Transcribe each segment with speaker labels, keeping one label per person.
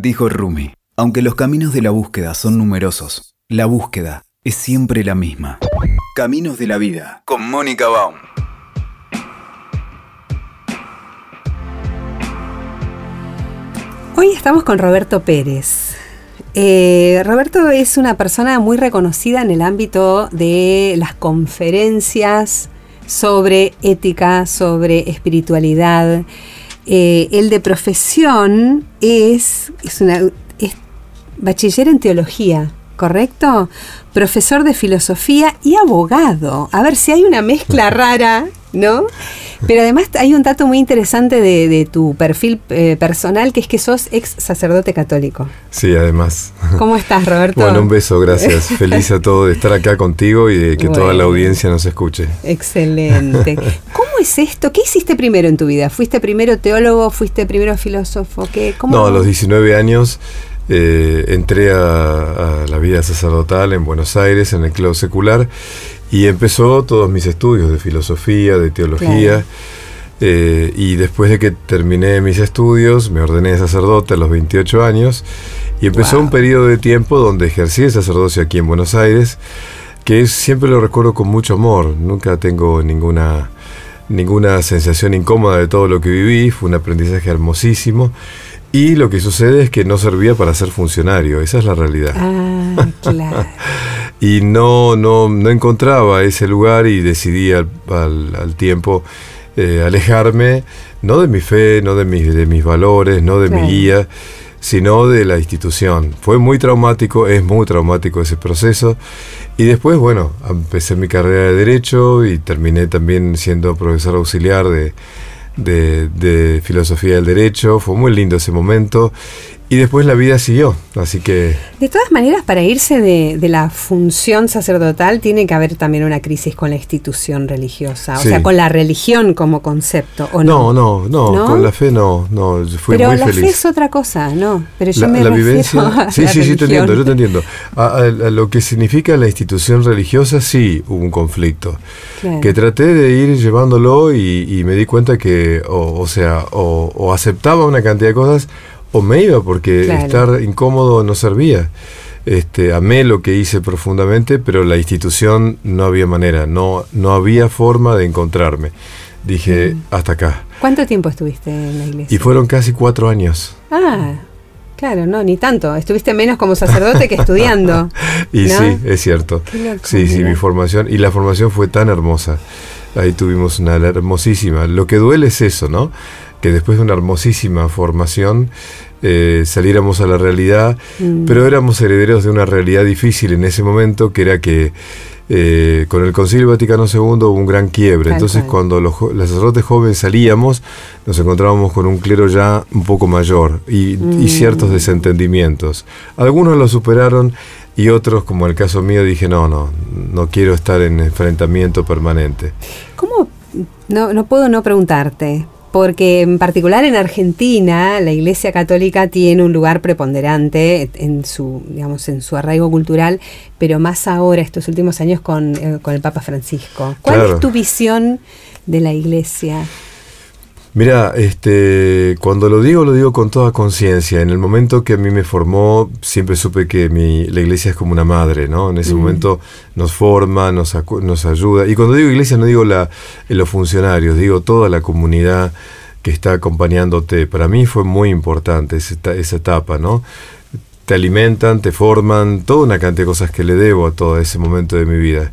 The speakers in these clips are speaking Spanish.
Speaker 1: Dijo Rumi, aunque los caminos de la búsqueda son numerosos, la búsqueda es siempre la misma. Caminos de la vida, con Mónica Baum.
Speaker 2: Hoy estamos con Roberto Pérez. Eh, Roberto es una persona muy reconocida en el ámbito de las conferencias sobre ética, sobre espiritualidad. Eh, el de profesión es, es, una, es bachiller en teología, ¿correcto? Profesor de filosofía y abogado. A ver si hay una mezcla rara, ¿no? Pero además hay un dato muy interesante de, tu perfil eh, personal, que es que sos ex sacerdote católico.
Speaker 3: Sí, además.
Speaker 2: ¿Cómo estás, Roberto?
Speaker 3: Bueno, un beso, gracias. Feliz a todo de estar acá contigo y de que toda la audiencia nos escuche.
Speaker 2: Excelente. ¿Cómo es esto? ¿Qué hiciste primero en tu vida? ¿Fuiste primero teólogo? ¿Fuiste primero filósofo? ¿Qué,
Speaker 3: No, a los 19 años eh, entré a, la vida sacerdotal en Buenos Aires, en el club secular, y empezó todos mis estudios de filosofía, de teología. Eh, y después de que terminé mis estudios, me ordené de sacerdote a los 28 años y empezó un periodo de tiempo donde ejercí el sacerdocio aquí en Buenos Aires, que siempre lo recuerdo con mucho amor. Nunca tengo ninguna, ninguna sensación incómoda de todo lo que viví, fue un aprendizaje hermosísimo. Y lo que sucede es que no servía para ser funcionario, esa es la realidad.
Speaker 2: Ah, claro.
Speaker 3: y no, no, no encontraba ese lugar y decidí al, al, tiempo eh, alejarme, no de mi fe, no de mis, de mis valores, no de mi guía, sino de la institución. Fue muy traumático, es muy traumático ese proceso. Y después, bueno, empecé mi carrera de Derecho y terminé también siendo profesor auxiliar de de, filosofía del derecho, fue muy lindo ese momento y después la vida siguió, así que...
Speaker 2: De todas maneras, para irse de, la función sacerdotal tiene que haber también una crisis con la institución religiosa, o sea, con la religión como concepto, ¿o
Speaker 3: no? No, no, no, con la fe no, no, fui
Speaker 2: Pero
Speaker 3: muy
Speaker 2: la
Speaker 3: fe
Speaker 2: es otra cosa, ¿no? Pero yo
Speaker 3: la,
Speaker 2: me
Speaker 3: la
Speaker 2: vivencia,
Speaker 3: sí, sí, sí, te entiendo, yo te entiendo. A, lo que significa la institución religiosa sí hubo un conflicto, que traté de ir llevándolo y, me di cuenta que, o, sea, o aceptaba una cantidad de cosas o me iba porque estar incómodo no servía. Este, amé lo que hice profundamente, pero la institución no había manera, no, no había forma de encontrarme. Dije, mm. hasta acá.
Speaker 2: ¿Cuánto tiempo estuviste en la iglesia?
Speaker 3: Y fueron casi cuatro años.
Speaker 2: Ah, claro, no, ni tanto. Estuviste menos como sacerdote que estudiando.
Speaker 3: y sí, es cierto. sí, sí, mi formación. Y la formación fue tan hermosa. Ahí tuvimos una hermosísima. Lo que duele es eso, ¿no? Que después de una hermosísima formación eh, saliéramos a la realidad, mm. pero éramos herederos de una realidad difícil en ese momento, que era que eh, con el Concilio Vaticano II hubo un gran quiebre. Entonces, cuando los, sacerdotes jóvenes salíamos, nos encontrábamos con un clero ya un poco mayor y, mm. ciertos desentendimientos. Algunos lo superaron y otros, como el caso mío, dije: no, no, no quiero estar en enfrentamiento permanente.
Speaker 2: ¿Cómo? No, no puedo no preguntarte, porque en particular en Argentina la Iglesia Católica tiene un lugar preponderante en su, digamos, en su arraigo cultural, pero más ahora, estos últimos años, con, eh, el Papa Francisco. ¿Cuál es tu visión de la Iglesia?
Speaker 3: Mira, este, cuando lo digo, lo digo con toda conciencia. En el momento que a mí me formó, siempre supe que mi, la iglesia es como una madre, ¿no? En ese mm. momento nos forma, nos, nos ayuda. Y cuando digo iglesia, no digo la, los funcionarios, digo toda la comunidad que está acompañándote. Para mí fue muy importante esa, esa etapa, ¿no? Te alimentan, te forman, toda una cantidad de cosas que le debo a todo ese momento de mi vida.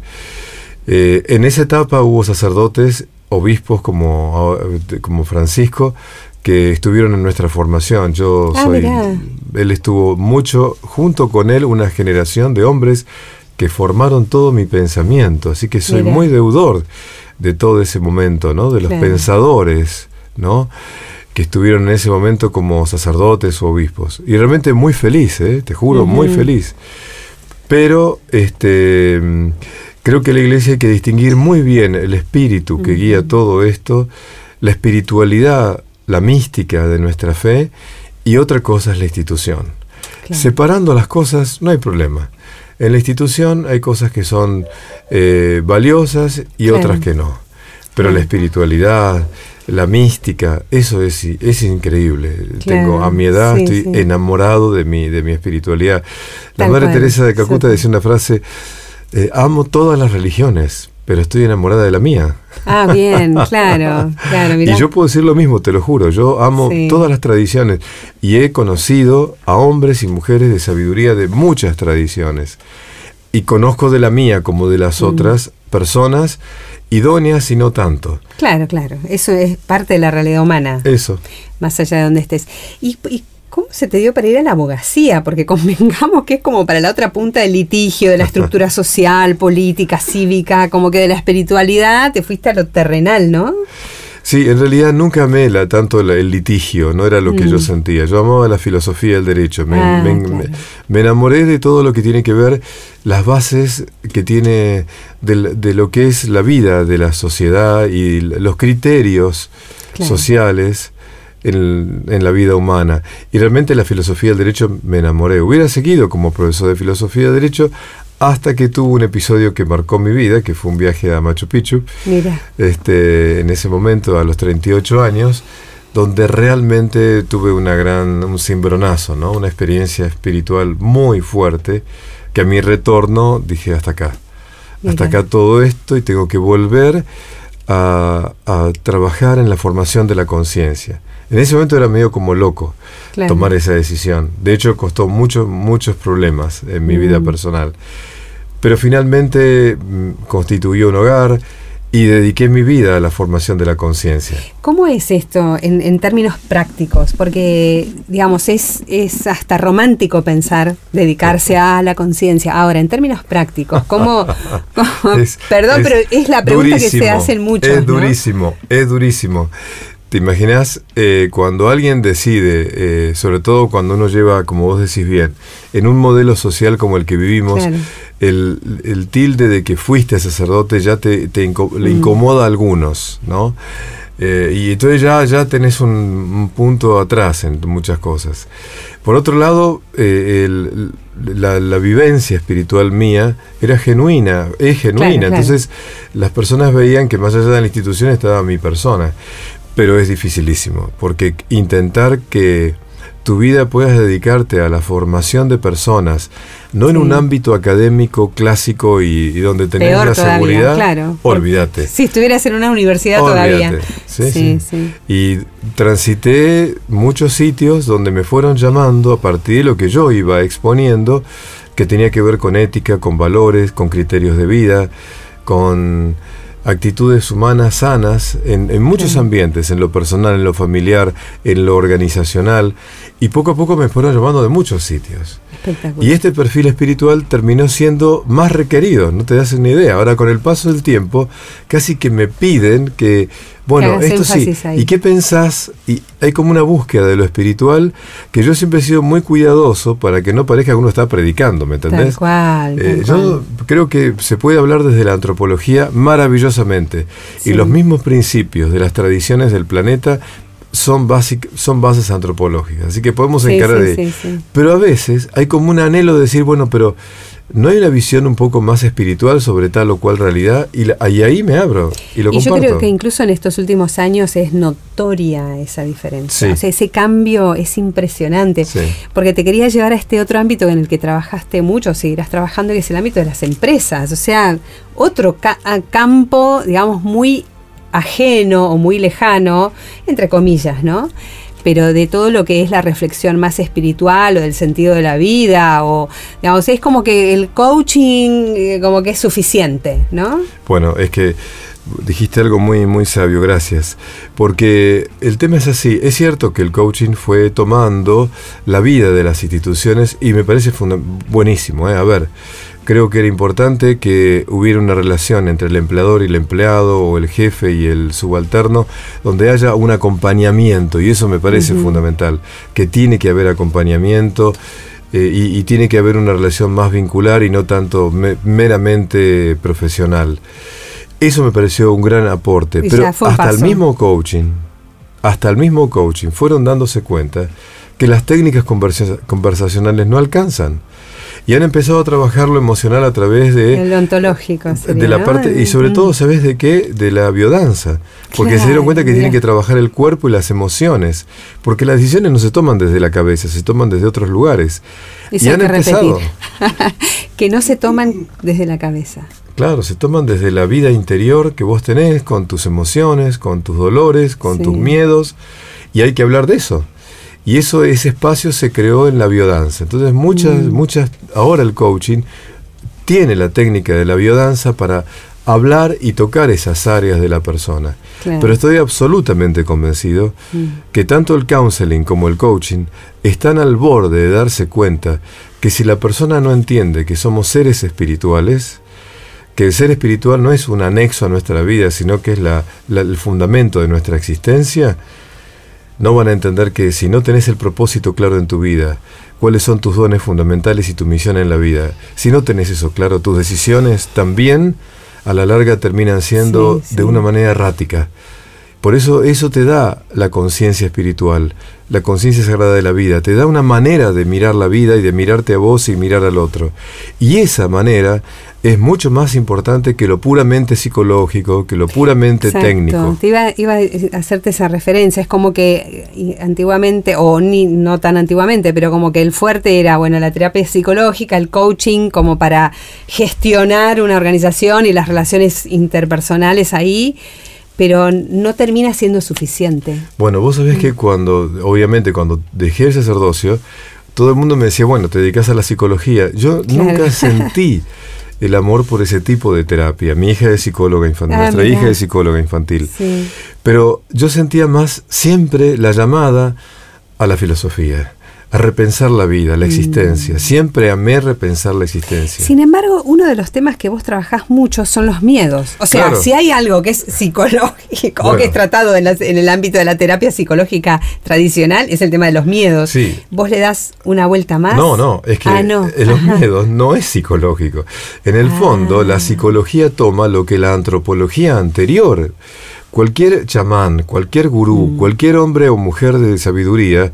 Speaker 3: Eh, en esa etapa hubo sacerdotes obispos como, como Francisco que estuvieron en nuestra formación. Yo ah, soy. Él estuvo mucho, junto con él, una generación de hombres que formaron todo mi pensamiento. Así que soy muy deudor de todo ese momento, ¿no? De los pensadores, ¿no? Que estuvieron en ese momento como sacerdotes o obispos. Y realmente muy feliz, ¿eh? Te juro, muy feliz. Pero, este Creo que la iglesia hay que distinguir muy bien el espíritu que guía todo esto, la espiritualidad, la mística de nuestra fe y otra cosa es la institución. Separando las cosas no hay problema. En la institución hay cosas que son eh, valiosas y otras que no. Pero la espiritualidad, la mística, eso es, es increíble. Tengo a mi edad estoy enamorado de mi, de mi espiritualidad. La Madre Teresa de Calcuta decía una frase, eh, amo todas las religiones, pero estoy enamorada de la mía.
Speaker 2: Ah, bien, claro, claro.
Speaker 3: Y yo puedo decir lo mismo, te lo juro, yo amo todas las tradiciones y he conocido a hombres y mujeres de sabiduría de muchas tradiciones. Y conozco de la mía como de las mm. otras personas idóneas y no tanto.
Speaker 2: Claro, claro, eso es parte de la realidad humana.
Speaker 3: Eso.
Speaker 2: Más allá de donde estés. ¿Y, cómo se te dio para ir a la abogacía? Porque convengamos que es como para la otra punta del litigio, de la estructura social, política, cívica, como que de la espiritualidad te fuiste a lo terrenal, ¿no?
Speaker 3: Sí, en realidad nunca amé la, tanto el litigio, no era lo que yo mm. sentía. Yo amaba la filosofía del derecho. Ah, me, enamoré de todo lo que tiene que ver, las bases que tiene de, lo que es la vida de la sociedad y los criterios sociales. En, en, la vida humana. Y realmente la filosofía del derecho me enamoré. Hubiera seguido como profesor de filosofía del derecho hasta que tuvo un episodio que marcó mi vida, que fue un viaje a Machu Picchu.
Speaker 2: Mira.
Speaker 3: Este, en ese momento, a los 38 años, donde realmente tuve una gran, un cimbronazo, ¿no? Una experiencia espiritual muy fuerte, que a mi retorno dije, hasta acá. Hasta acá todo esto y tengo que volver a, a trabajar en la formación de la conciencia. En ese momento era medio como loco tomar esa decisión. De hecho, costó muchos, muchos problemas en mi vida mm. personal. Pero finalmente mm, constituyó un hogar y dediqué mi vida a la formación de la conciencia.
Speaker 2: ¿Cómo es esto en, términos prácticos? Porque, digamos, es, es hasta romántico pensar dedicarse a la conciencia. Ahora, en términos prácticos, ¿cómo? perdón, pero es la pregunta que se hacen muchos.
Speaker 3: Es durísimo, es durísimo. ¿Te imaginas eh, cuando alguien decide, eh, sobre todo cuando uno lleva, como vos decís bien, en un modelo social como el que vivimos, el, tilde de que fuiste sacerdote ya te, le mm. incomoda a algunos, ¿no? Eh, y entonces ya, ya tenés un, punto atrás en muchas cosas. Por otro lado, la, vivencia espiritual mía era genuina, es genuina. Entonces las personas veían que más allá de la institución estaba mi persona. Pero es dificilísimo, porque intentar que tu vida puedas dedicarte a la formación de personas, no en un ámbito académico clásico y, donde tenés la seguridad,
Speaker 2: claro.
Speaker 3: olvídate.
Speaker 2: Si estuvieras en una universidad todavía.
Speaker 3: Sí, sí, Y transité muchos sitios donde me fueron llamando a partir de lo que yo iba exponiendo, que tenía que ver con ética, con valores, con criterios de vida, con actitudes humanas sanas en, muchos ambientes, en lo personal, en lo familiar, en lo organizacional, y poco a poco me fueron llamando de muchos sitios. Y este perfil espiritual terminó siendo más requerido, no te das una idea. Ahora con el paso del tiempo, casi que me piden que, bueno, esto sí, ¿y qué pensás? Y hay como una búsqueda de lo espiritual que yo siempre he sido muy cuidadoso para que no parezca que uno está predicando, ¿me entendés?
Speaker 2: Eh,
Speaker 3: yo creo que se puede hablar desde la antropología maravillosamente. Y los mismos principios de las tradiciones del planeta son, son bases antropológicas, así que podemos encarar de Pero a veces hay como un anhelo de decir, bueno, pero ¿no hay una visión un poco más espiritual sobre tal o cual realidad? Y, ahí me abro y lo y
Speaker 2: yo creo que incluso en estos últimos años es notoria esa diferencia. O sea, ese cambio es impresionante. Porque te quería llevar a este otro ámbito en el que trabajaste mucho, seguirás trabajando, que es el ámbito de las empresas. O sea, otro campo, digamos, muy ajeno o muy lejano, entre comillas, ¿no? Pero de todo lo que es la reflexión más espiritual o del sentido de la vida, o digamos, es como que el coaching eh, como que es suficiente, ¿no?
Speaker 3: Bueno, es que dijiste algo muy, muy sabio, gracias. Porque el tema es así, es cierto que el coaching fue tomando la vida de las instituciones y me parece buenísimo, ¿eh? A ver, creo que era importante que hubiera una relación entre el empleador y el empleado o el jefe y el subalterno donde haya un acompañamiento y eso me parece fundamental, que tiene que haber acompañamiento. Eh, y, tiene que haber una relación más vincular y no tanto meramente profesional. Eso me pareció un gran aporte, pero hasta el mismo coaching, hasta el mismo coaching fueron dándose cuenta que las técnicas conversacionales no alcanzan y han empezado a trabajar lo emocional a través de...
Speaker 2: El ontológico.
Speaker 3: de la parte, y sobre todo, ¿sabes de qué? De la biodanza. Porque se dieron cuenta que tienen que trabajar el cuerpo y las emociones. Porque las decisiones no se toman desde la cabeza, se toman desde otros lugares.
Speaker 2: y han empezado. que no se toman desde la cabeza.
Speaker 3: Claro, se toman desde la vida interior que vos tenés, con tus emociones, con tus dolores, con tus miedos, y hay que hablar de eso. Y eso, ese espacio se creó en la biodanza. Entonces muchas, mm. muchas, ahora el coaching tiene la técnica de la biodanza para hablar y tocar esas áreas de la persona. Pero estoy absolutamente convencido mm. que tanto el counseling como el coaching están al borde de darse cuenta que si la persona no entiende que somos seres espirituales, que el ser espiritual no es un anexo a nuestra vida, sino que es el fundamento de nuestra existencia, no van a entender que si no tenés el propósito claro en tu vida, cuáles son tus dones fundamentales y tu misión en la vida, si no tenés eso claro, tus decisiones también a la larga terminan siendo de una manera errática. Por eso eso te da la conciencia espiritual, la conciencia sagrada de la vida, te da una manera de mirar la vida y de mirarte a vos y mirar al otro. Y esa manera es mucho más importante que lo puramente psicológico, que lo puramente técnico.
Speaker 2: Te iba, iba, a hacerte esa referencia, es como que antiguamente, o ni, no tan antiguamente, pero como que el fuerte era, bueno, la terapia psicológica, el coaching, como para gestionar una organización y las relaciones interpersonales ahí pero no termina siendo suficiente.
Speaker 3: Bueno, vos sabés que cuando, obviamente, cuando dejé el sacerdocio, todo el mundo me decía, bueno, te dedicas a la psicología. Yo nunca sentí el amor por ese tipo de terapia. Mi hija es psicóloga infantil, ah, nuestra hija es psicóloga infantil. Pero yo sentía más siempre la llamada a la filosofía a repensar la vida, la existencia. Mm. Siempre amé repensar la existencia.
Speaker 2: Sin embargo, uno de los temas que vos trabajás mucho son los miedos. O sea, si hay algo que es psicológico o que es tratado en, el ámbito de la terapia psicológica tradicional, es el tema de los miedos.
Speaker 3: Sí.
Speaker 2: ¿Vos le das una vuelta más?
Speaker 3: No, no, es que ah, eh, los miedos no es psicológico. En el fondo, la ah. psicología toma lo que la antropología anterior cualquier chamán, cualquier gurú, mm. cualquier hombre o mujer de sabiduría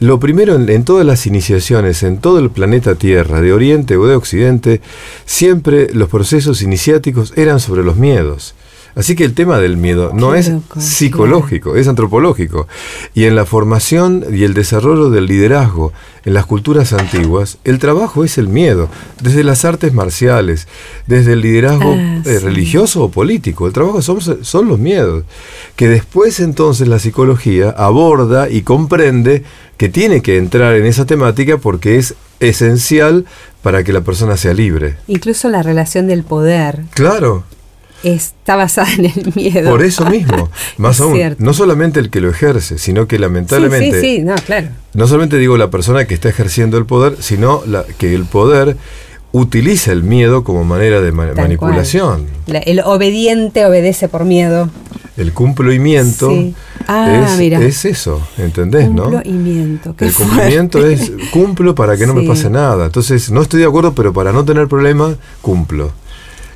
Speaker 3: lo primero en, todas las iniciaciones, en todo el planeta Tierra, de Oriente o de Occidente, siempre los procesos iniciáticos eran sobre los miedos. Así que el tema del miedo no es psicológico, es antropológico. Y en la formación y el desarrollo del liderazgo en las culturas antiguas, el trabajo es el miedo, desde las artes marciales, desde el liderazgo ah, eh, religioso o político. El trabajo son, son los miedos, que después entonces la psicología aborda y comprende que tiene que entrar en esa temática porque es esencial para que la persona sea libre.
Speaker 2: Incluso la relación del poder.
Speaker 3: Claro
Speaker 2: está basada en el miedo.
Speaker 3: Por eso mismo, más aún, no solamente el que lo ejerce, sino que lamentablemente...
Speaker 2: Sí, sí, no, claro.
Speaker 3: No solamente digo la persona que está ejerciendo el poder, sino la, que el poder utiliza el miedo como manera de manipulación.
Speaker 2: el obediente obedece por miedo.
Speaker 3: El cumplimiento
Speaker 2: ah,
Speaker 3: es, eso, ¿entendés?
Speaker 2: Cumplimiento,
Speaker 3: el cumplimiento es cumplo para que no me pase nada. Entonces, no estoy de acuerdo, pero para no tener problema, cumplo.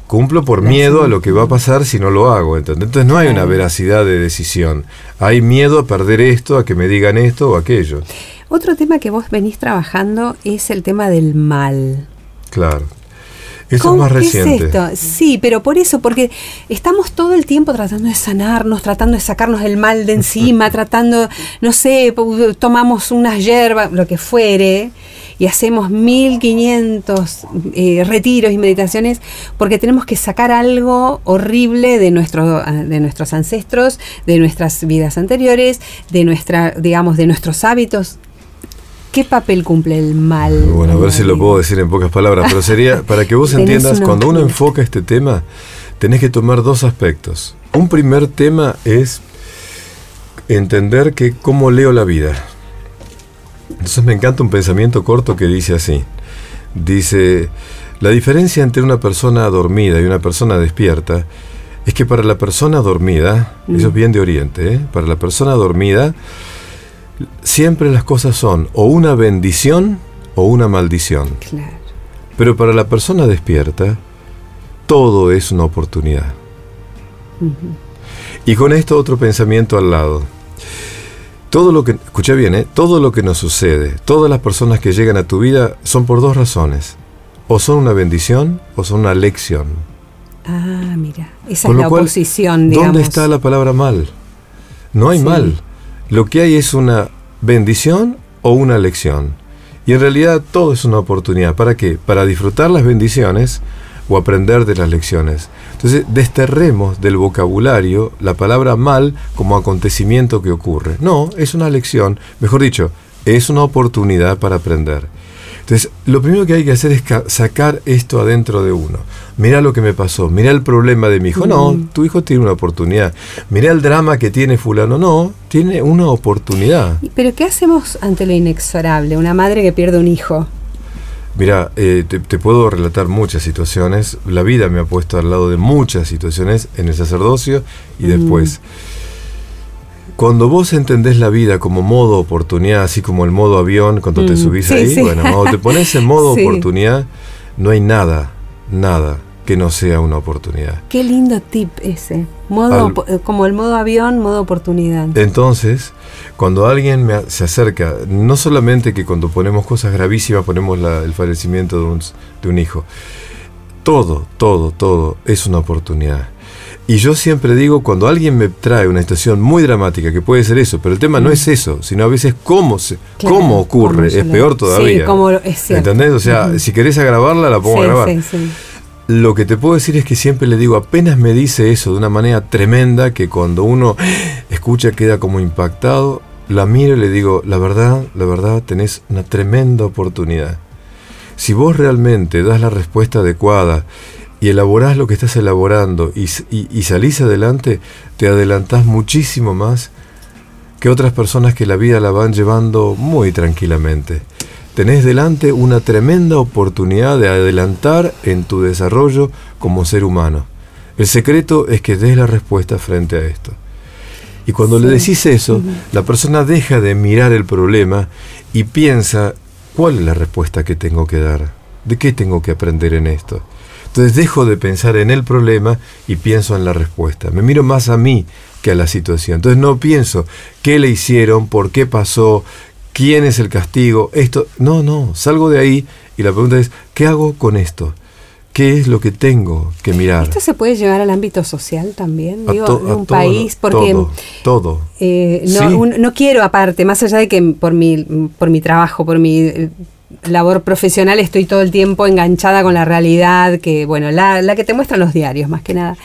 Speaker 3: Cumplo por miedo a lo que va a pasar si no lo hago, Entonces no hay una veracidad de decisión. Hay miedo a perder esto, a que me digan esto o aquello.
Speaker 2: Otro tema que vos venís trabajando es el tema del mal.
Speaker 3: Claro. Eso es más reciente.
Speaker 2: esto? Sí, pero por eso, porque estamos todo el tiempo tratando de sanarnos, tratando de sacarnos el mal de encima, tratando, no sé, tomamos unas hierbas, lo que fuere, y hacemos 1500 eh, retiros y meditaciones porque tenemos que sacar algo horrible de, nuestro, ah, de nuestros ancestros, de nuestras vidas anteriores, de nuestra, digamos, de nuestros hábitos. ¿Qué papel cumple el mal?
Speaker 3: Bueno, a ver si lo puedo decir en pocas palabras, pero sería, para que vos entiendas, cuando uno enfoca este tema, tenés que tomar dos aspectos. Un primer tema es entender que cómo leo la vida. Entonces me encanta un pensamiento corto que dice así. Dice, la diferencia entre una persona dormida y una persona despierta es que para la persona dormida, eso es mm. bien de Oriente, ¿eh? para la persona dormida, siempre las cosas son o una bendición o una maldición. Pero para la persona despierta, todo es una oportunidad. Y con esto otro pensamiento al lado. Todo lo que, escucha bien, ¿eh? todo lo que nos sucede, todas las personas que llegan a tu vida son por dos razones. o son una bendición o son una lección.
Speaker 2: Ah, mira, esa es la oposición, digamos.
Speaker 3: ¿Dónde está la palabra mal? No hay mal. Lo que hay es una bendición o una lección. Y en realidad todo es una oportunidad. ¿Para qué? Para disfrutar las bendiciones o aprender de las lecciones. Entonces, desterremos del vocabulario la palabra mal como acontecimiento que ocurre. No, es una lección, mejor dicho, es una oportunidad para aprender. Entonces, lo primero que hay que hacer es sacar esto adentro de uno. Mira lo que me pasó, mira el problema de mi hijo. No, mm. tu hijo tiene una oportunidad. Mira el drama que tiene fulano. No, tiene una oportunidad.
Speaker 2: Pero ¿qué hacemos ante lo inexorable? Una madre que pierde un hijo.
Speaker 3: Mira, eh, te, puedo relatar muchas situaciones. La vida me ha puesto al lado de muchas situaciones en el sacerdocio y mm. después. Cuando vos entendés la vida como modo oportunidad, así como el modo avión, cuando te mm. subís ahí, bueno, cuando te pones en modo oportunidad, no hay nada, nada que no sea una oportunidad.
Speaker 2: Qué lindo tip ese. Modo, eh, como el modo avión, modo oportunidad.
Speaker 3: Entonces, cuando alguien se acerca, no solamente que cuando ponemos cosas gravísimas ponemos el fallecimiento de un, de un hijo, todo, todo, todo es una oportunidad. Y yo siempre digo, cuando alguien me trae una situación muy dramática, que puede ser eso, pero el tema no es eso, sino a veces cómo, se, cómo ocurre, es peor todavía. Sí, es ¿Entendés? O sea, si querés agravarla, la pongo a grabar. Lo que te puedo decir es que siempre le digo, apenas me dice eso de una manera tremenda, que cuando uno escucha queda como impactado, la miro y le digo, la verdad, la verdad, tenés una tremenda oportunidad. Si vos realmente das la respuesta adecuada y elaborás lo que estás elaborando y, salís adelante, te adelantás muchísimo más que otras personas que la vida la van llevando muy tranquilamente. Tenés delante una tremenda oportunidad de adelantar en tu desarrollo como ser humano. El secreto es que des la respuesta frente a esto. Y cuando le decís eso, la persona deja de mirar el problema y piensa, ¿cuál es la respuesta que tengo que dar? ¿De qué tengo que aprender en esto? Entonces dejo de pensar en el problema y pienso en la respuesta. Me miro más a mí que a la situación. Entonces no pienso qué le hicieron, por qué pasó, quién es el castigo, esto. No, no, salgo de ahí y la pregunta es, ¿qué hago con esto? ¿Qué es lo que tengo que mirar?
Speaker 2: ¿Esto se puede llevar al ámbito social también? Digo, en un país,
Speaker 3: porque... Todo, todo.
Speaker 2: Eh, no, no, quiero aparte, más allá de que por mi, por mi trabajo, por mi eh, labor profesional estoy todo el tiempo enganchada con la realidad, que bueno, la, la que te muestran los diarios más que nada.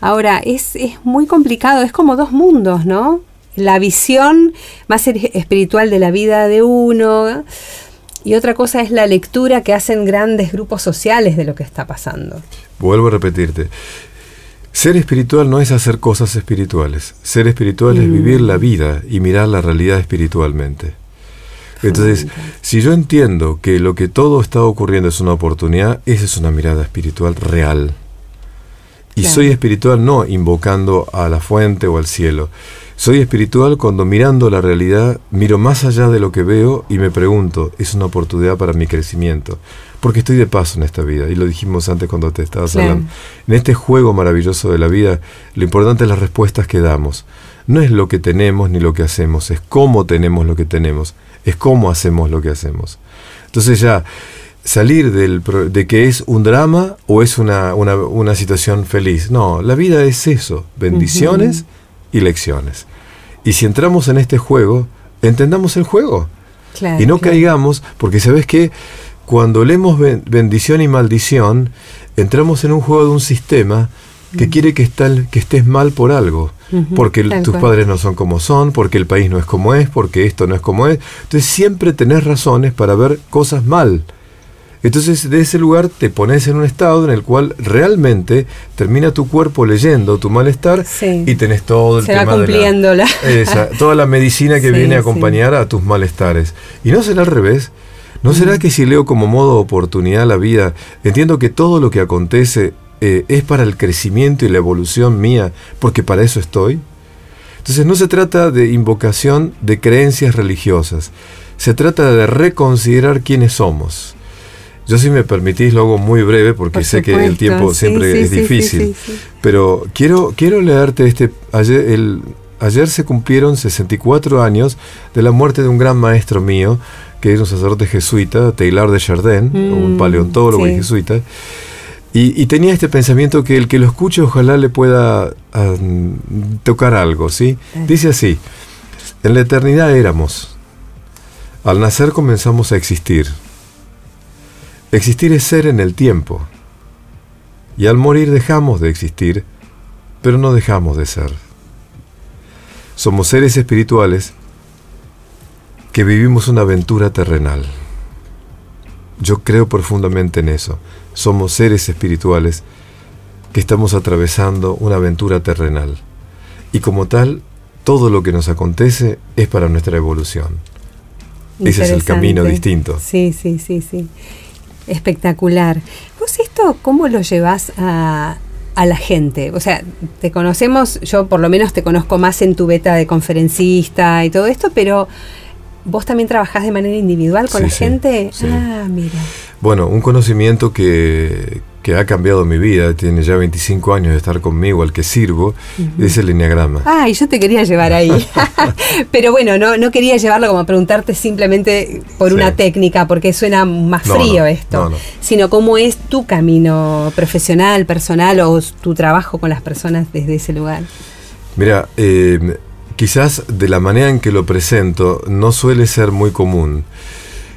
Speaker 2: Ahora, es, es muy complicado, es como dos mundos, ¿no? La visión más espiritual de la vida de uno y otra cosa es la lectura que hacen grandes grupos sociales de lo que está pasando.
Speaker 3: Vuelvo a repetirte. Ser espiritual no es hacer cosas espirituales. Ser espiritual es mm. vivir la vida y mirar la realidad espiritualmente. Entonces, si yo entiendo que lo que todo está ocurriendo es una oportunidad, esa es una mirada espiritual real. Y soy espiritual no invocando a la fuente o al cielo. Soy espiritual cuando mirando la realidad miro más allá de lo que veo y me pregunto, ¿es una oportunidad para mi crecimiento? Porque estoy de paso en esta vida, y lo dijimos antes cuando te estabas hablando. En este juego maravilloso de la vida, lo importante es las respuestas que damos. No es lo que tenemos ni lo que hacemos, es cómo tenemos lo que tenemos es cómo hacemos lo que hacemos. Entonces ya salir del, de que es un drama o es una, una, situación feliz. No, la vida es eso, bendiciones y lecciones. Y si entramos en este juego, entendamos el juego. y no caigamos, porque sabes que cuando leemos bendición y maldición, entramos en un juego de un sistema que quiere que, que estés mal por algo porque tus padres no son como son, porque el país no es como es, porque esto no es como es. Entonces siempre tenés razones para ver cosas mal. Entonces de ese lugar te pones en un estado en el cual realmente termina tu cuerpo leyendo tu malestar y tenés todo el tema
Speaker 2: de la,
Speaker 3: esa, toda la medicina que viene a acompañar a tus malestares. Y no será al revés. ¿No será que si leo como modo oportunidad la vida, entiendo que todo lo que acontece eh, es para el crecimiento y la evolución mía, porque para eso estoy. Entonces no se trata de invocación de creencias religiosas, se trata de reconsiderar quiénes somos. Yo si me permitís lo hago muy breve porque sé que el tiempo siempre es difícil, pero quiero, quiero leerte este, ayer, el, Ayer se cumplieron 64 años de la muerte de un gran maestro mío, que es un sacerdote jesuita, Taylor de Chardin, un
Speaker 2: Mm,
Speaker 3: paleontólogo y jesuita. Y, y tenía este pensamiento que el que lo escuche ojalá le pueda ah, tocar algo, ¿sí?
Speaker 2: Claro.
Speaker 3: Dice así, en la eternidad éramos, al nacer comenzamos a existir. Existir es ser en el tiempo. Y al morir dejamos de existir, pero no dejamos de ser. Somos seres espirituales que vivimos una aventura terrenal. Yo creo profundamente en eso. Somos seres espirituales que estamos atravesando una aventura terrenal. Y como tal, todo lo que nos acontece es para nuestra evolución. Ese es el camino distinto.
Speaker 2: Sí, sí, sí, sí. Espectacular. ¿Vos esto cómo lo llevas a, a la gente? O sea, te conocemos, yo por lo menos te conozco más en tu beta de conferencista y todo esto, pero vos también trabajás de manera individual con
Speaker 3: Sí,
Speaker 2: la gente.
Speaker 3: sí.
Speaker 2: Ah, mira.
Speaker 3: Bueno, un conocimiento que, que ha cambiado mi vida, tiene ya 25 años de estar conmigo, al que sirvo, es el enneagrama.
Speaker 2: Ah, y yo te quería llevar ahí. Pero bueno, no, no quería llevarlo como a preguntarte simplemente por una técnica, porque suena más
Speaker 3: No,
Speaker 2: frío
Speaker 3: no,
Speaker 2: esto.
Speaker 3: no, no.
Speaker 2: Sino cómo es tu camino profesional, personal o tu trabajo con las personas desde ese lugar.
Speaker 3: Mira, eh, quizás de la manera en que lo presento no suele ser muy común.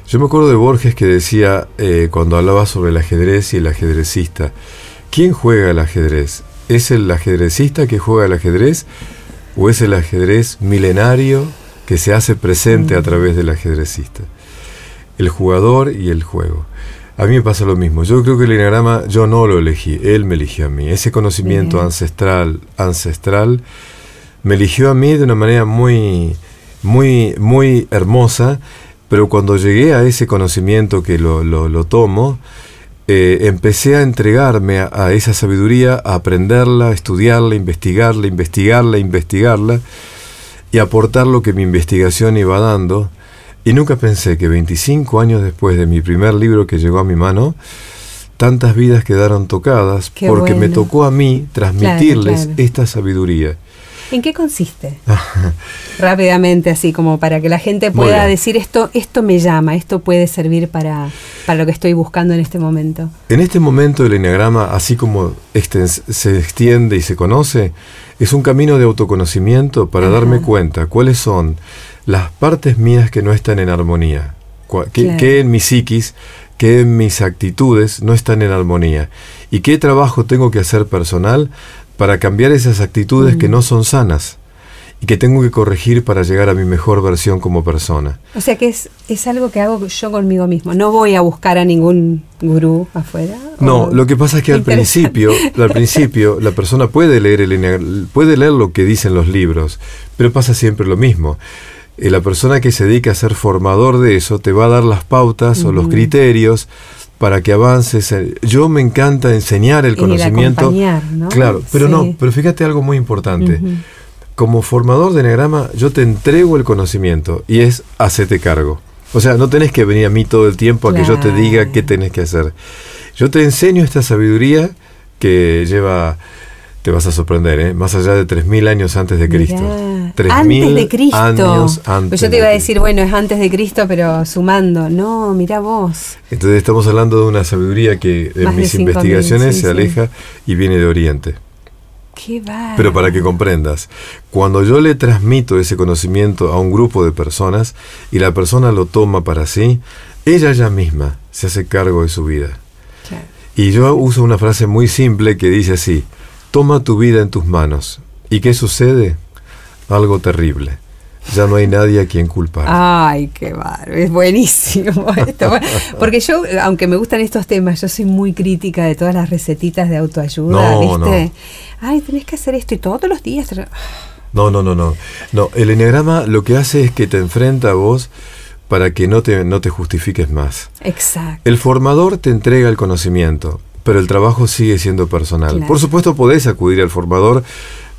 Speaker 3: Yo me acuerdo de Borges que decía, eh, cuando hablaba sobre el ajedrez y el ajedrecista, ¿quién juega el ajedrez? ¿Es el ajedrecista que juega el ajedrez o es el ajedrez milenario que se hace presente a través del ajedrecista? El jugador y el juego. A mí me pasa lo mismo. Yo creo que el enneagrama yo no lo elegí, él me eligió a mí. Ese conocimiento
Speaker 2: Bien.
Speaker 3: ancestral, ancestral, me eligió a mí de una manera muy, muy, muy hermosa, pero cuando llegué a ese conocimiento que lo, lo- lo tomo, eh, empecé a entregarme a, a esa sabiduría, a aprenderla, a estudiarla, investigarla, investigarla, investigarla y aportar lo que mi investigación iba dando. Y nunca pensé que 25 años después de mi primer libro que llegó a mi mano, tantas vidas quedaron tocadas
Speaker 2: Qué
Speaker 3: porque me tocó a mí transmitirles
Speaker 2: claro.
Speaker 3: esta sabiduría.
Speaker 2: ¿En qué consiste? Rápidamente, así como para que la gente pueda decir esto, esto me llama, esto puede servir para, para lo que estoy buscando en este momento.
Speaker 3: En este momento el enneagrama, así como se extiende y se conoce, es un camino de autoconocimiento para
Speaker 2: Ajá.
Speaker 3: darme cuenta cuáles son las partes mías que no están en armonía, que,
Speaker 2: Claro.
Speaker 3: que en mi psiquis, que en mis actitudes no están en armonía, y qué trabajo tengo que hacer personal para cambiar esas actitudes que no son sanas y que tengo que corregir para llegar a mi mejor versión como persona.
Speaker 2: O sea que es, es algo que hago yo conmigo mismo. No voy a buscar a ningún gurú afuera.
Speaker 3: No, lo que pasa es que al principio, al principio, la persona puede leer el puede leer lo que dicen los libros, pero pasa siempre lo mismo. Eh, la persona que se dedica a ser formador de eso te va a dar las pautas o los criterios para que avances. en- Yo me encanta enseñar el
Speaker 2: el
Speaker 3: conocimiento.
Speaker 2: acompañar, ¿no?
Speaker 3: Claro, pero
Speaker 2: Sí.
Speaker 3: no, pero fíjate algo muy importante. Como formador de enneagrama, yo te entrego el conocimiento y es hacete cargo. O sea, no tenés que venir a mí todo el tiempo a que yo te diga qué tenés que hacer. Yo te enseño esta sabiduría que lleva, te vas a sorprender, ¿eh? más allá de 3.000 años antes de Cristo.
Speaker 2: Mirá,
Speaker 3: 3.000
Speaker 2: antes de Cristo.
Speaker 3: años antes
Speaker 2: Pues yo te iba a decir, bueno, es antes de Cristo, pero sumando. No, mira vos.
Speaker 3: Entonces estamos hablando de una sabiduría que en
Speaker 2: Más
Speaker 3: mis
Speaker 2: 5.000,
Speaker 3: investigaciones
Speaker 2: sí,
Speaker 3: se
Speaker 2: sí.
Speaker 3: aleja y viene de Oriente.
Speaker 2: Qué va.
Speaker 3: Pero para que comprendas, cuando yo le transmito ese conocimiento a un grupo de personas y la persona lo toma para sí, ella ya misma se hace cargo de su vida.
Speaker 2: Claro.
Speaker 3: Y yo uso una frase muy simple que dice así, toma tu vida en tus manos. ¿Y qué sucede? Algo terrible. Ya no hay nadie a quien culpar.
Speaker 2: Ay, qué bárbaro, es buenísimo esto. Porque yo, aunque me gustan estos temas, yo soy muy crítica de todas las recetitas de autoayuda,
Speaker 3: No,
Speaker 2: ¿viste? Ay, tenés que hacer esto y todos los días.
Speaker 3: No, no, no, no. No, el enneagrama lo que hace es que te enfrenta a vos para que no te, no te justifiques más.
Speaker 2: Exacto.
Speaker 3: El formador te entrega el conocimiento, pero el trabajo sigue siendo personal.
Speaker 2: Claro.
Speaker 3: Por supuesto podés acudir al formador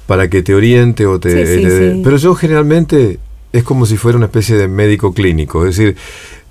Speaker 3: para que te oriente o te...
Speaker 2: Sí, sí,
Speaker 3: te dé-
Speaker 2: sí.
Speaker 3: Pero yo generalmente es como si fuera una especie de médico clínico. Es decir,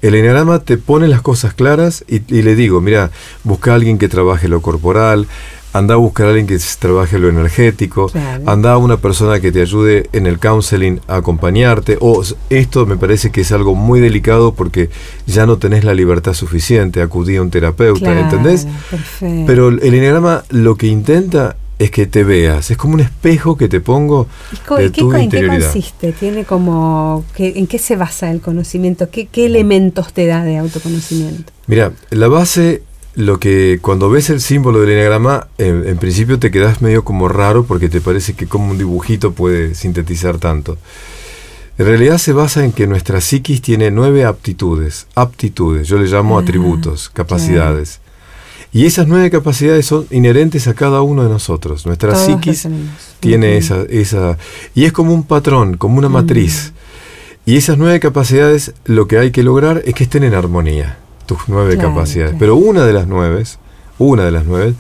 Speaker 3: el enneagrama te pone las cosas claras y, y le digo, mira, busca a alguien que trabaje lo corporal, anda a buscar a alguien que trabaje lo energético,
Speaker 2: Claro.
Speaker 3: anda a una persona que te ayude en el counseling a acompañarte, o esto me parece que es algo muy delicado porque ya no tenés la libertad suficiente, acudí a un terapeuta,
Speaker 2: Claro,
Speaker 3: ¿entendés?
Speaker 2: Perfecto.
Speaker 3: Pero el enneagrama lo que intenta es que te veas, es como un espejo que te pongo
Speaker 2: ¿Y co-
Speaker 3: de
Speaker 2: qué
Speaker 3: tu
Speaker 2: co- ¿En qué
Speaker 3: interioridad.
Speaker 2: consiste? ¿Tiene como, qué- ¿En qué se basa el conocimiento? ¿Qué, qué elementos te da de autoconocimiento?
Speaker 3: Mira, la base, lo que cuando ves el símbolo del enneagrama, en, en principio te quedas medio como raro porque te parece que como un dibujito puede sintetizar tanto. En realidad se basa en que nuestra psiquis tiene nueve aptitudes, aptitudes, yo le llamo
Speaker 2: Ah,
Speaker 3: atributos, capacidades. Y esas nueve capacidades son inherentes a cada uno de nosotros. Nuestra
Speaker 2: Todos
Speaker 3: psiquis tiene esa, esa... Y es como un patrón, como una
Speaker 2: Mm.
Speaker 3: matriz. Y esas nueve capacidades, lo que hay que lograr es que estén en armonía, tus nueve
Speaker 2: Claro,
Speaker 3: capacidades.
Speaker 2: claro.
Speaker 3: Pero una de las nueve, una de las nueve,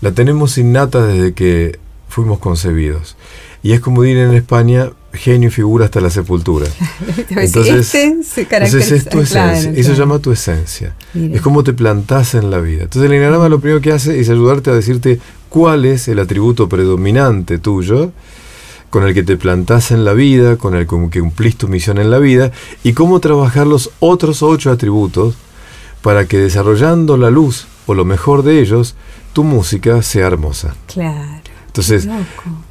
Speaker 3: la tenemos innata desde que fuimos concebidos. Y es como decir en España, genio y figura hasta la sepultura. Entonces-
Speaker 2: este se caracteriza.
Speaker 3: Entonces es tu
Speaker 2: claro,
Speaker 3: esencia, eso
Speaker 2: claro.
Speaker 3: llama tu esencia.
Speaker 2: Mira.
Speaker 3: Es como te plantas en la vida. Entonces el enneagrama lo primero que hace es ayudarte a decirte cuál es el atributo predominante tuyo, con el que te plantás en la vida, con el que cumplís tu misión en la vida, y cómo trabajar los otros ocho atributos para que desarrollando la luz o lo mejor de ellos, tu música sea hermosa.
Speaker 2: Claro.
Speaker 3: Entonces,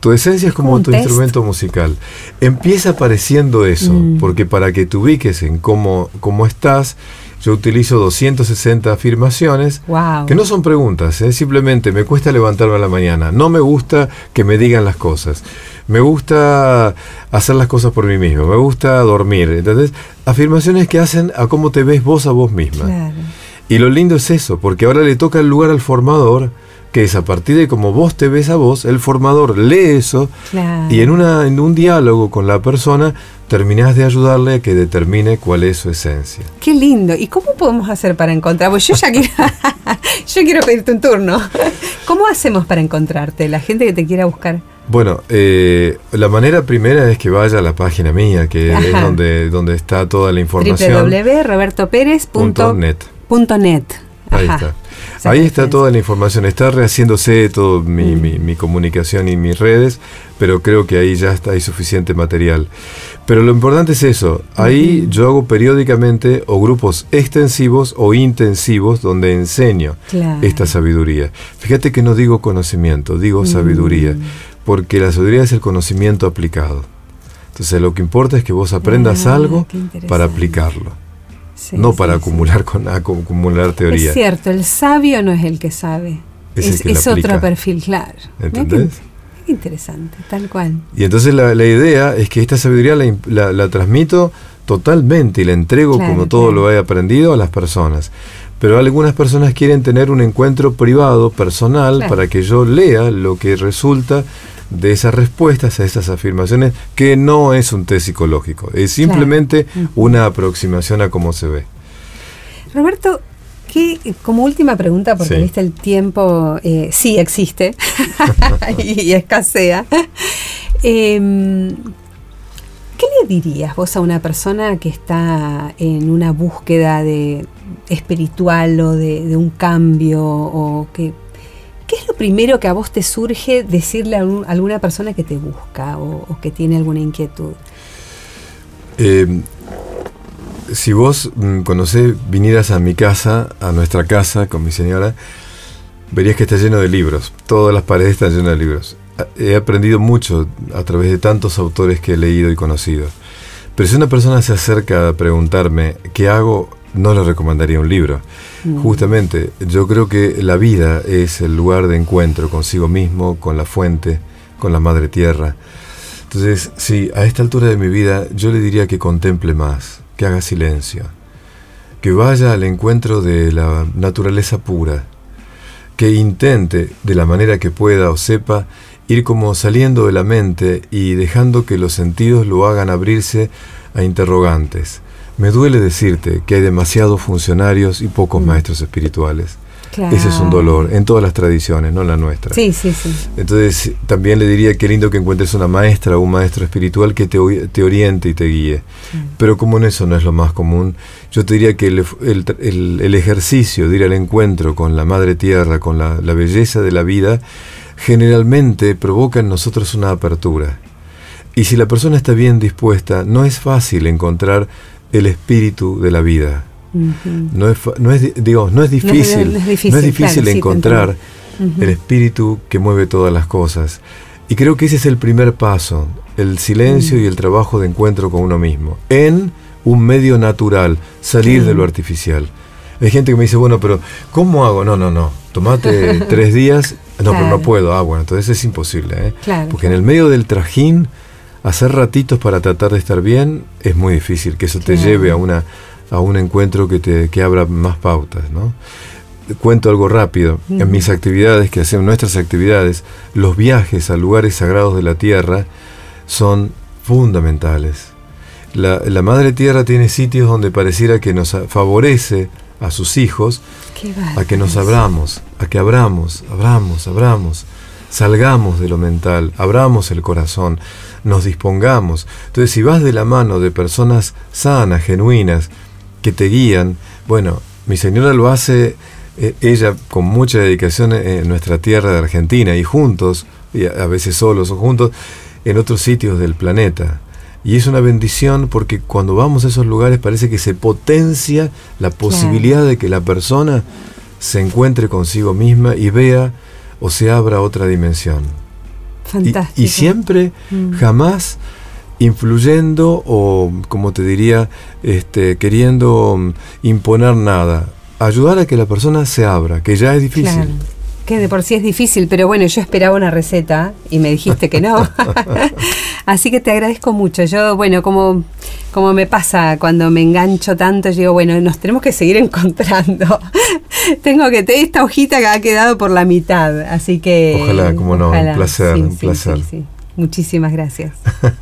Speaker 3: tu esencia es como, tu
Speaker 2: test.
Speaker 3: instrumento musical. Empieza pareciendo eso,
Speaker 2: Mm.
Speaker 3: porque para que te ubiques en cómo, cómo estás, yo utilizo 260 afirmaciones,
Speaker 2: Wow.
Speaker 3: que no son preguntas, ¿eh? simplemente me cuesta levantarme a la mañana, no me gusta que me digan las cosas, me gusta hacer las cosas por mí mismo, me gusta dormir, ¿entendés? Afirmaciones que hacen a cómo te ves vos a vos misma.
Speaker 2: Claro.
Speaker 3: Y lo lindo es eso, porque ahora le toca el lugar al formador, que es a partir de cómo vos te ves a vos, el formador lee eso
Speaker 2: Claro.
Speaker 3: y en, una, en un diálogo con la persona terminás de ayudarle a que determine cuál es su esencia.
Speaker 2: Qué lindo. ¿Y cómo podemos hacer para encontrar? Pues yo ya quiero, yo quiero pedirte un turno. ¿Cómo hacemos para encontrarte? La gente que te quiera buscar.
Speaker 3: Bueno, eh, la manera primera es que vaya a la página mía, que es donde, donde está toda la información.
Speaker 2: www.robertopérez.net.
Speaker 3: Ahí
Speaker 2: Ajá.
Speaker 3: está.
Speaker 2: Esa
Speaker 3: Ahí está toda la información. Está rehaciéndose toda mi,
Speaker 2: Mm.
Speaker 3: mi- mi comunicación y mis redes, pero creo que ahí ya está, hay suficiente material. Pero lo importante es eso. Ahí yo hago periódicamente o grupos extensivos o intensivos donde enseño
Speaker 2: Claro.
Speaker 3: esta sabiduría. Fíjate que no digo conocimiento, digo sabiduría,
Speaker 2: Mm.
Speaker 3: porque la sabiduría es el conocimiento aplicado. Entonces lo que importa es que vos aprendas
Speaker 2: Ah,
Speaker 3: algo para aplicarlo,
Speaker 2: Sí,
Speaker 3: no para
Speaker 2: sí.
Speaker 3: acumular con acumular teoría.
Speaker 2: Es cierto, el sabio no es el que sabe.
Speaker 3: Es
Speaker 2: Es,
Speaker 3: el que la
Speaker 2: es otro perfil, claro. Interesante, tal cual.
Speaker 3: Y entonces la, la idea es que esta sabiduría la, la- la transmito totalmente y la entrego
Speaker 2: Claro,
Speaker 3: como todo
Speaker 2: claro.
Speaker 3: lo he aprendido a las personas. Pero algunas personas quieren tener un encuentro privado, personal,
Speaker 2: Claro.
Speaker 3: para que yo lea lo que resulta de esas respuestas a esas afirmaciones, que no es un test psicológico, es simplemente una aproximación a cómo se ve.
Speaker 2: Roberto, ¿qué, como última pregunta, porque
Speaker 3: Sí.
Speaker 2: viste el tiempo, eh, sí existe y, y escasea. Em, ¿Qué le dirías vos a una persona que está en una búsqueda de espiritual o de, de un cambio o que ¿Qué es lo primero que a vos te surge decirle a un- a alguna persona que te busca o, que tiene alguna inquietud?
Speaker 3: Eh, si vos mm, vinieras a mi casa, a nuestra casa con mi señora, verías que está lleno de libros. Todas las paredes están llenas de libros. He aprendido mucho a través de tantos autores que he leído y conocido. Pero si una persona se acerca a preguntarme qué hago, no le recomendaría un libro.
Speaker 2: Mm.
Speaker 3: Justamente, yo creo que la vida es el lugar de encuentro consigo mismo, con la fuente, con la madre tierra. Entonces, sí, a esta altura de mi vida yo le diría que contemple más, que haga silencio, que vaya al encuentro de la naturaleza pura, que intente, de la manera que pueda o sepa, ir como saliendo de la mente y dejando que los sentidos lo hagan abrirse a interrogantes. Me duele decirte que hay demasiados funcionarios y pocos
Speaker 2: Mm.
Speaker 3: maestros espirituales. Ese es un dolor, en todas las tradiciones, no la nuestra.
Speaker 2: Sí, sí, sí.
Speaker 3: Entonces, también le diría que lindo que encuentres una maestra o un maestro espiritual que te, te oriente y te guíe. Pero como en eso no es lo más común, yo te diría que el, ejercicio de ir al encuentro con la Madre Tierra, con la, la belleza de la vida, generalmente provoca en nosotros una apertura. Y si la persona está bien dispuesta, no es fácil encontrar el espíritu de la vida. no, es, no, es, digo, no es difícil, no es, difícil, encontrar el espíritu que mueve todas las cosas. Y creo que ese es el primer paso, el silencio mm. y el trabajo de encuentro con uno mismo, en un medio natural, salir de lo artificial. Hay gente que me dice, bueno, pero ¿cómo hago? No, no, no, tomate tres días. No, pero no puedo. Ah, bueno, entonces es imposible. ¿eh? Porque en el medio del trajín hacer ratitos para tratar de estar bien es muy difícil, que eso te lleve a, una, a un encuentro que, te, que abra más pautas, ¿no? Cuento algo rápido. En mis actividades, que hacemos nuestras actividades, los viajes a lugares sagrados de la tierra son fundamentales. La, la Madre Tierra tiene sitios donde pareciera que nos favorece a sus hijos a que nos abramos, a que abramos, abramos, abramos, salgamos de lo mental, abramos el corazón nos dispongamos. Entonces, si vas de la mano de personas sanas, genuinas, que te guían, bueno, mi señora lo hace eh, ella con mucha dedicación en nuestra tierra de Argentina y juntos, y a, veces solos o juntos, en otros sitios del planeta. Y es una bendición porque cuando vamos a esos lugares parece que se potencia la posibilidad de que la persona se encuentre consigo misma y vea o se abra otra dimensión. Y, siempre, mm. jamás influyendo o, como te diría, este, queriendo mm, imponer nada. Ayudar a que la persona se abra, que ya es difícil.
Speaker 2: Que de por sí es difícil, pero bueno, yo esperaba una receta y me dijiste que no. Así que te agradezco mucho. Yo, bueno, como, como me pasa cuando me engancho tanto, digo, bueno, nos tenemos que seguir encontrando. Tengo que tener esta hojita que ha quedado por la mitad, así que...
Speaker 3: Ojalá, como no, un placer, un placer.
Speaker 2: Muchísimas gracias.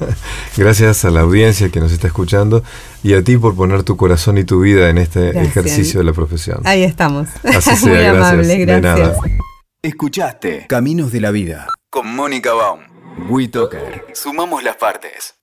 Speaker 3: gracias a la audiencia que nos está escuchando y a ti por poner tu corazón y tu vida en este ejercicio de la profesión.
Speaker 2: Ahí estamos.
Speaker 3: Así sea, Muy gracias. amable, gracias.
Speaker 1: Escuchaste Caminos de la Vida con Mónica Baum. WeToker. Sumamos las partes.